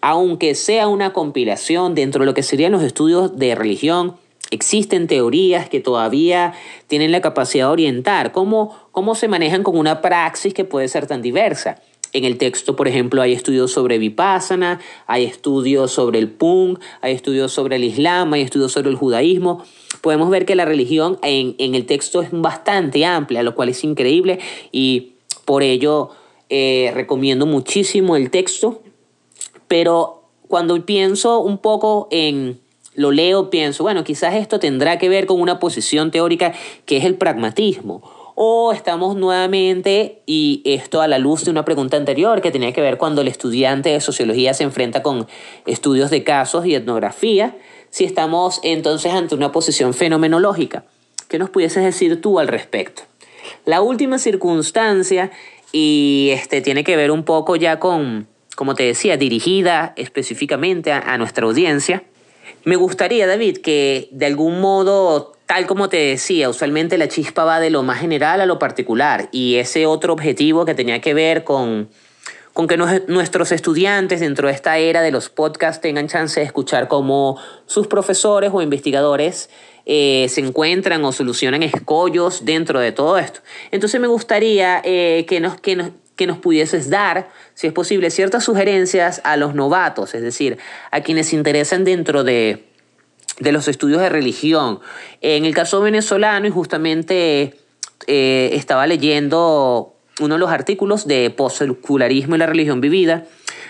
Aunque sea una compilación dentro de lo que serían los estudios de religión, existen teorías que todavía tienen la capacidad de orientar cómo, cómo se manejan con una praxis que puede ser tan diversa. En el texto, por ejemplo, hay estudios sobre Vipassana, hay estudios sobre el Pung, hay estudios sobre el Islam, hay estudios sobre el judaísmo. Podemos ver que la religión en, el texto es bastante amplia, lo cual es increíble y por ello eh, recomiendo muchísimo el texto. Pero cuando pienso un poco en, lo leo, pienso, bueno, quizás esto tendrá que ver con una posición teórica que es el pragmatismo o estamos nuevamente, y esto a la luz de una pregunta anterior que tenía que ver cuando el estudiante de sociología se enfrenta con estudios de casos y etnografía, si estamos entonces ante una posición fenomenológica. ¿Qué nos pudieses decir tú al respecto? La última circunstancia, y este, tiene que ver un poco ya con, como te decía, dirigida específicamente a, a nuestra audiencia, me gustaría, David, que de algún modo Tal como te decía, usualmente la chispa va de lo más general a lo particular y ese otro objetivo que tenía que ver con, con que nuestros estudiantes dentro de esta era de los podcasts tengan chance de escuchar cómo sus profesores o investigadores eh, se encuentran o solucionan escollos dentro de todo esto. Entonces me gustaría eh, que, nos, que, nos, que nos pudieses dar, si es posible, ciertas sugerencias a los novatos, es decir, a quienes se interesan dentro de de los estudios de religión. En el caso venezolano, y justamente eh, estaba leyendo uno de los artículos de Postcircularismo y la religión vivida,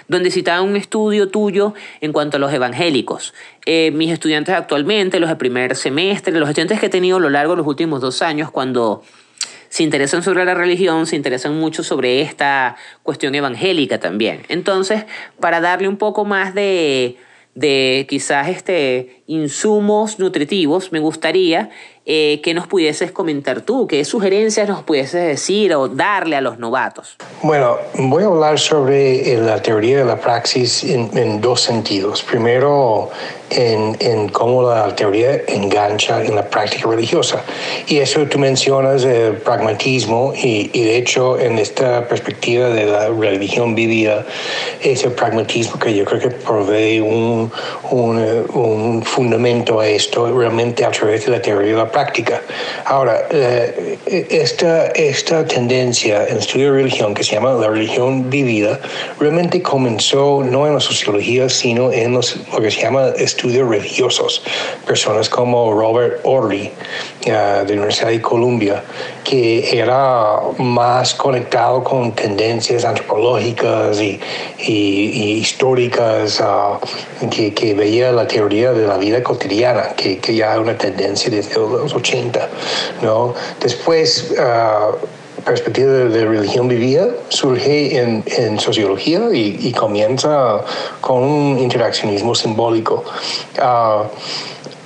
donde citaba un estudio tuyo en cuanto a los evangélicos. Eh, mis estudiantes actualmente, los de primer semestre, los estudiantes que he tenido a lo largo de los últimos dos años, cuando se interesan sobre la religión, se interesan mucho sobre esta cuestión evangélica también. Entonces, para darle un poco más de de quizás este, insumos nutritivos, me gustaría eh, que nos pudieses comentar tú, qué sugerencias nos pudieses decir o darle a los novatos. Bueno, voy a hablar sobre eh, la teoría de la praxis en, en dos sentidos. Primero, en, en, cómo la teoría engancha en la práctica religiosa. Y eso tú mencionas el pragmatismo y, y, de hecho en esta perspectiva de la religión vivida es el pragmatismo que yo creo que provee un, un, un fundamento a esto realmente a través de la teoría de la práctica. Ahora, eh, esta, esta tendencia en estudio de religión que se llama la religión vivida realmente comenzó no en la sociología sino en los, lo que se llama estudios religiosos. Personas como Robert Orley, uh, de la Universidad de Columbia, que era más conectado con tendencias antropológicas y, y, históricas, uh, que, que, veía la teoría de la vida cotidiana, que, que ya es una tendencia desde 1980. ¿no? Después, uh, perspectiva de, religión vivida surge en, en sociología y, y, comienza con un interaccionismo simbólico. Uh,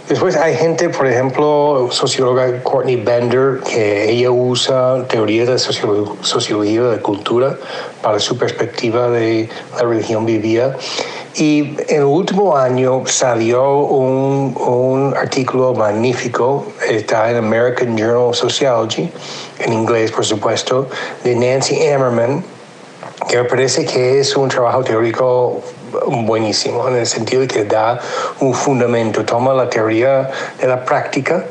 Después hay gente, por ejemplo, socióloga Courtney Bender, que ella usa teorías de sociología de cultura para su perspectiva de la religión vivida. Y en el último año salió un, un, artículo magnífico, está en American Journal of Sociology, en inglés por supuesto, de Nancy Ammerman, que me parece que es un trabajo teórico buenísimo, en el sentido de que da un fundamento, toma la teoría de la práctica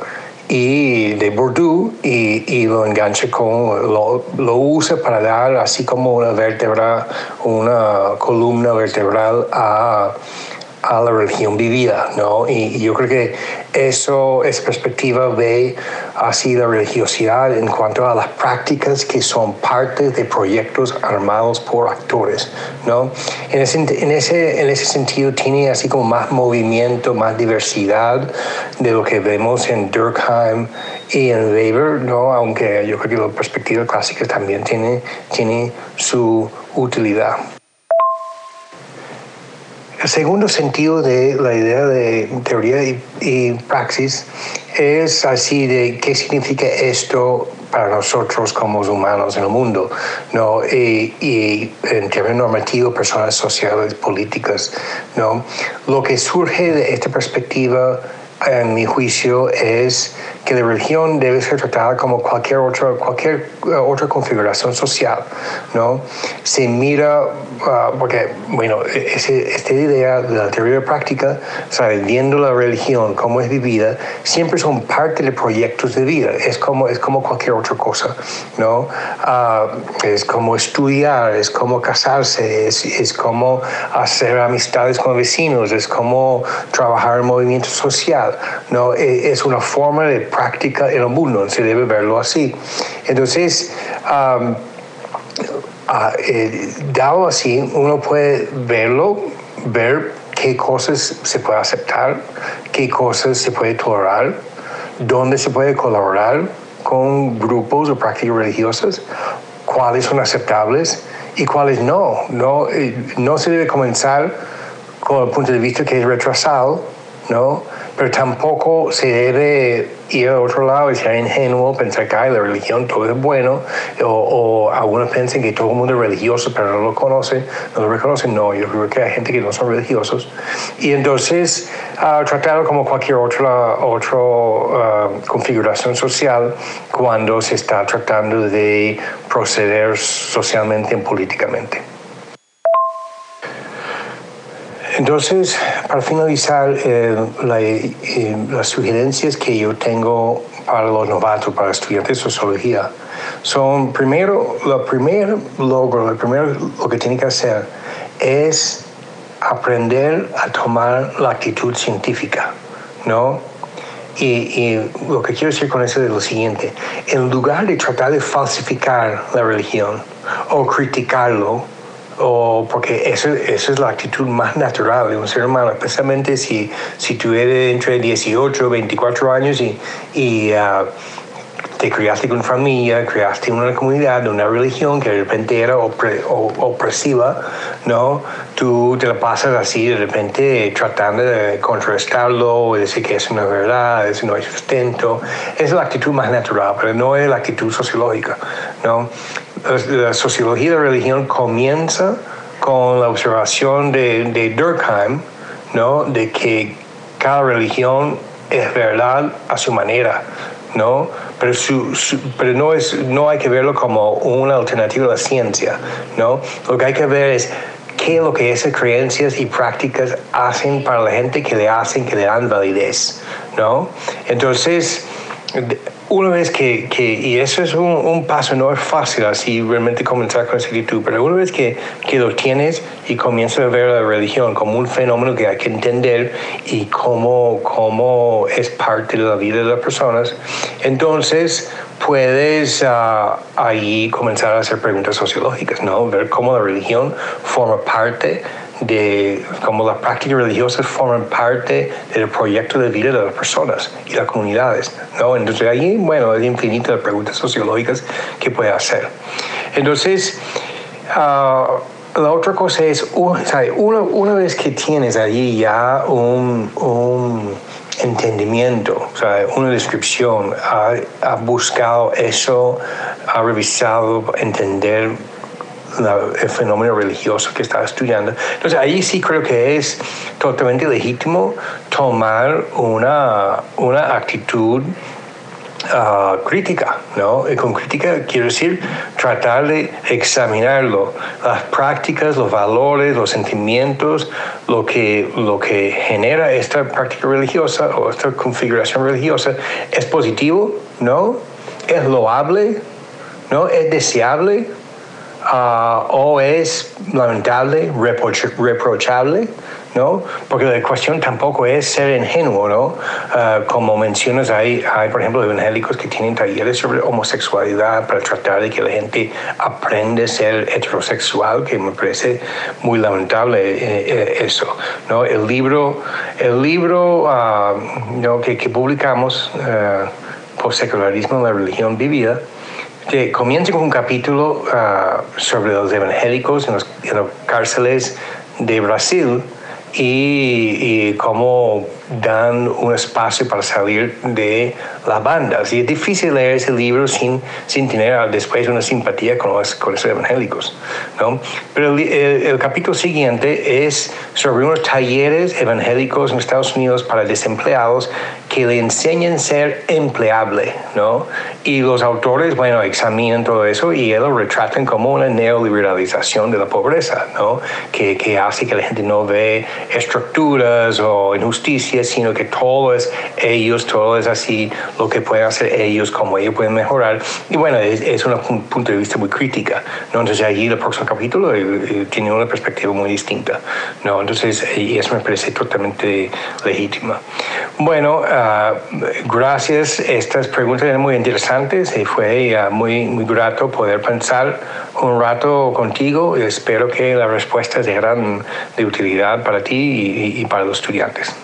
y de Bourdieu y, y lo engancha con, lo, lo, usa para dar así como una vértebra, una columna vertebral a a la religión vivida, ¿no? Y, yo creo que eso, esa perspectiva ve así la religiosidad en cuanto a las prácticas que son parte de proyectos armados por actores, ¿no? En ese, en ese, en ese sentido tiene así como más movimiento, más diversidad de lo que vemos en Durkheim y en Weber, ¿no? Aunque yo creo que la perspectiva clásica también tiene, tiene su utilidad. El segundo sentido de la idea de teoría y, praxis es así de qué significa esto para nosotros como humanos en el mundo, ¿no? Y, y, en términos normativos, personas sociales, políticas, ¿no? Lo que surge de esta perspectiva, en mi juicio, es que la religión debe ser tratada como cualquier otra, cualquier eh, otra configuración social, ¿no? Se mira, uh, porque, bueno, ese, esta idea de la teoría práctica, ¿sabes? viendo la religión, cómo es vivida, siempre son parte de proyectos de vida, es como, es como cualquier otra cosa, ¿no? Uh, es como estudiar, es como casarse, es, es como hacer amistades con vecinos, es como trabajar en movimiento social, ¿no? E, es una forma de práctica en el mundo, se debe verlo así. Entonces, um, uh, eh, dado así, uno puede verlo, ver qué cosas se puede aceptar, qué cosas se puede tolerar, dónde se puede colaborar con grupos o prácticas religiosas, cuáles son aceptables y cuáles no. No, eh, no se debe comenzar con el punto de vista que es retrasado, ¿no? Pero tampoco se debe ir a otro lado y ser ingenuo, pensar que la religión todo es bueno, o, algunos piensan que todo el mundo es religioso, pero no lo conocen, no lo reconocen. No, yo creo que hay gente que no son religiosos. Y entonces, uh, tratarlo como cualquier otra, otra ah, configuración social cuando se está tratando de proceder socialmente y políticamente. Entonces, para finalizar, eh, eh, las sugerencias que yo tengo para los novatos, para estudiantes de sociología, son primero, lo primer logro, lo primero lo que tiene que hacer es aprender a tomar la actitud científica, ¿no? Y, y, lo que quiero decir con eso es lo siguiente, en lugar de tratar de falsificar la religión o criticarlo, o porque esa, esa, es la actitud más natural de un ser humano, especialmente si, si tú eres entre 18 24 años y, y uh, te criaste con familia, criaste en una comunidad, una religión que de repente era opresiva, ¿no? Tú te la pasas así de repente tratando de contrastarlo decir que es verdad, eso no es sustento. Es la actitud más natural, pero no es la actitud sociológica, ¿no? La sociología de la religión comienza con la observación de, de Durkheim, ¿no? De que cada religión es verdad a su manera, ¿no? Pero, pero no, es, no hay que verlo como una alternativa a la ciencia, ¿no? Lo que hay que ver es qué es lo que esas creencias y prácticas hacen para la gente que le hacen, que le dan validez, ¿no? Entonces, una vez que, que y eso es un, un, paso, no es fácil así realmente comenzar con esa actitud, pero una vez que, que lo tienes y comienzas a ver la religión como un fenómeno que hay que entender y cómo, cómo es parte de la vida de las personas, entonces puedes uh, ahí comenzar a hacer preguntas sociológicas, ¿no? Ver cómo la religión forma parte de cómo las prácticas religiosas forman parte del proyecto de vida de las personas y las comunidades. ¿no? Entonces ahí, bueno, hay infinitas preguntas sociológicas que puede hacer. Entonces, ah, la otra cosa es, una, una, vez que tienes allí ya un, un entendimiento, o sea, una descripción, ha, ha, buscado eso, ha revisado, entender el fenómeno religioso que está estudiando. Entonces ahí sí creo que es totalmente legítimo tomar una, una actitud uh, crítica, ¿no? Y con crítica quiero decir tratar de examinarlo, las prácticas, los valores, los sentimientos, lo que, lo que genera esta práctica religiosa o esta configuración religiosa, ¿es positivo? ¿No? ¿Es loable? ¿No? ¿Es deseable? Uh, ¿O es lamentable, reprochable? ¿no? Porque la cuestión tampoco es ser ingenuo, ¿no? Ah, como mencionas, hay, hay, por ejemplo, evangélicos que tienen talleres sobre homosexualidad para tratar de que la gente aprenda a ser heterosexual, que me parece muy lamentable eh, eh, eso, ¿no? El libro, el libro ah, ¿no? que, que, publicamos, uh, Postsecularismo en la religión vivida, que comienza con un capítulo sobre los evangélicos en, las cárceles de Brasil, y, y, cómo dan un espacio para salir de las bandas. Y es difícil leer ese libro sin, sin tener después una simpatía con los, con los evangélicos. ¿no? Pero el, el, capítulo siguiente es sobre unos talleres evangélicos en Estados Unidos para desempleados que le enseñan a ser empleable. ¿no? Y los autores, bueno, examinan todo eso y lo retratan como una neoliberalización de la pobreza, ¿no? que, que hace que la gente no ve estructuras o injusticias, sino que todo es ellos, todo es así, lo que pueden hacer ellos, cómo ellos pueden mejorar. Y bueno, es, es un punto de vista muy crítica. ¿no? Entonces allí el próximo capítulo eh, eh, tiene una perspectiva muy distinta. ¿no? Entonces, y eso me parece totalmente legítima. Bueno, uh, gracias. Estas preguntas eran muy interesantes y fue uh, muy, muy grato poder pensar un rato contigo. Espero que las respuestas serán de utilidad para ti y, y para los estudiantes.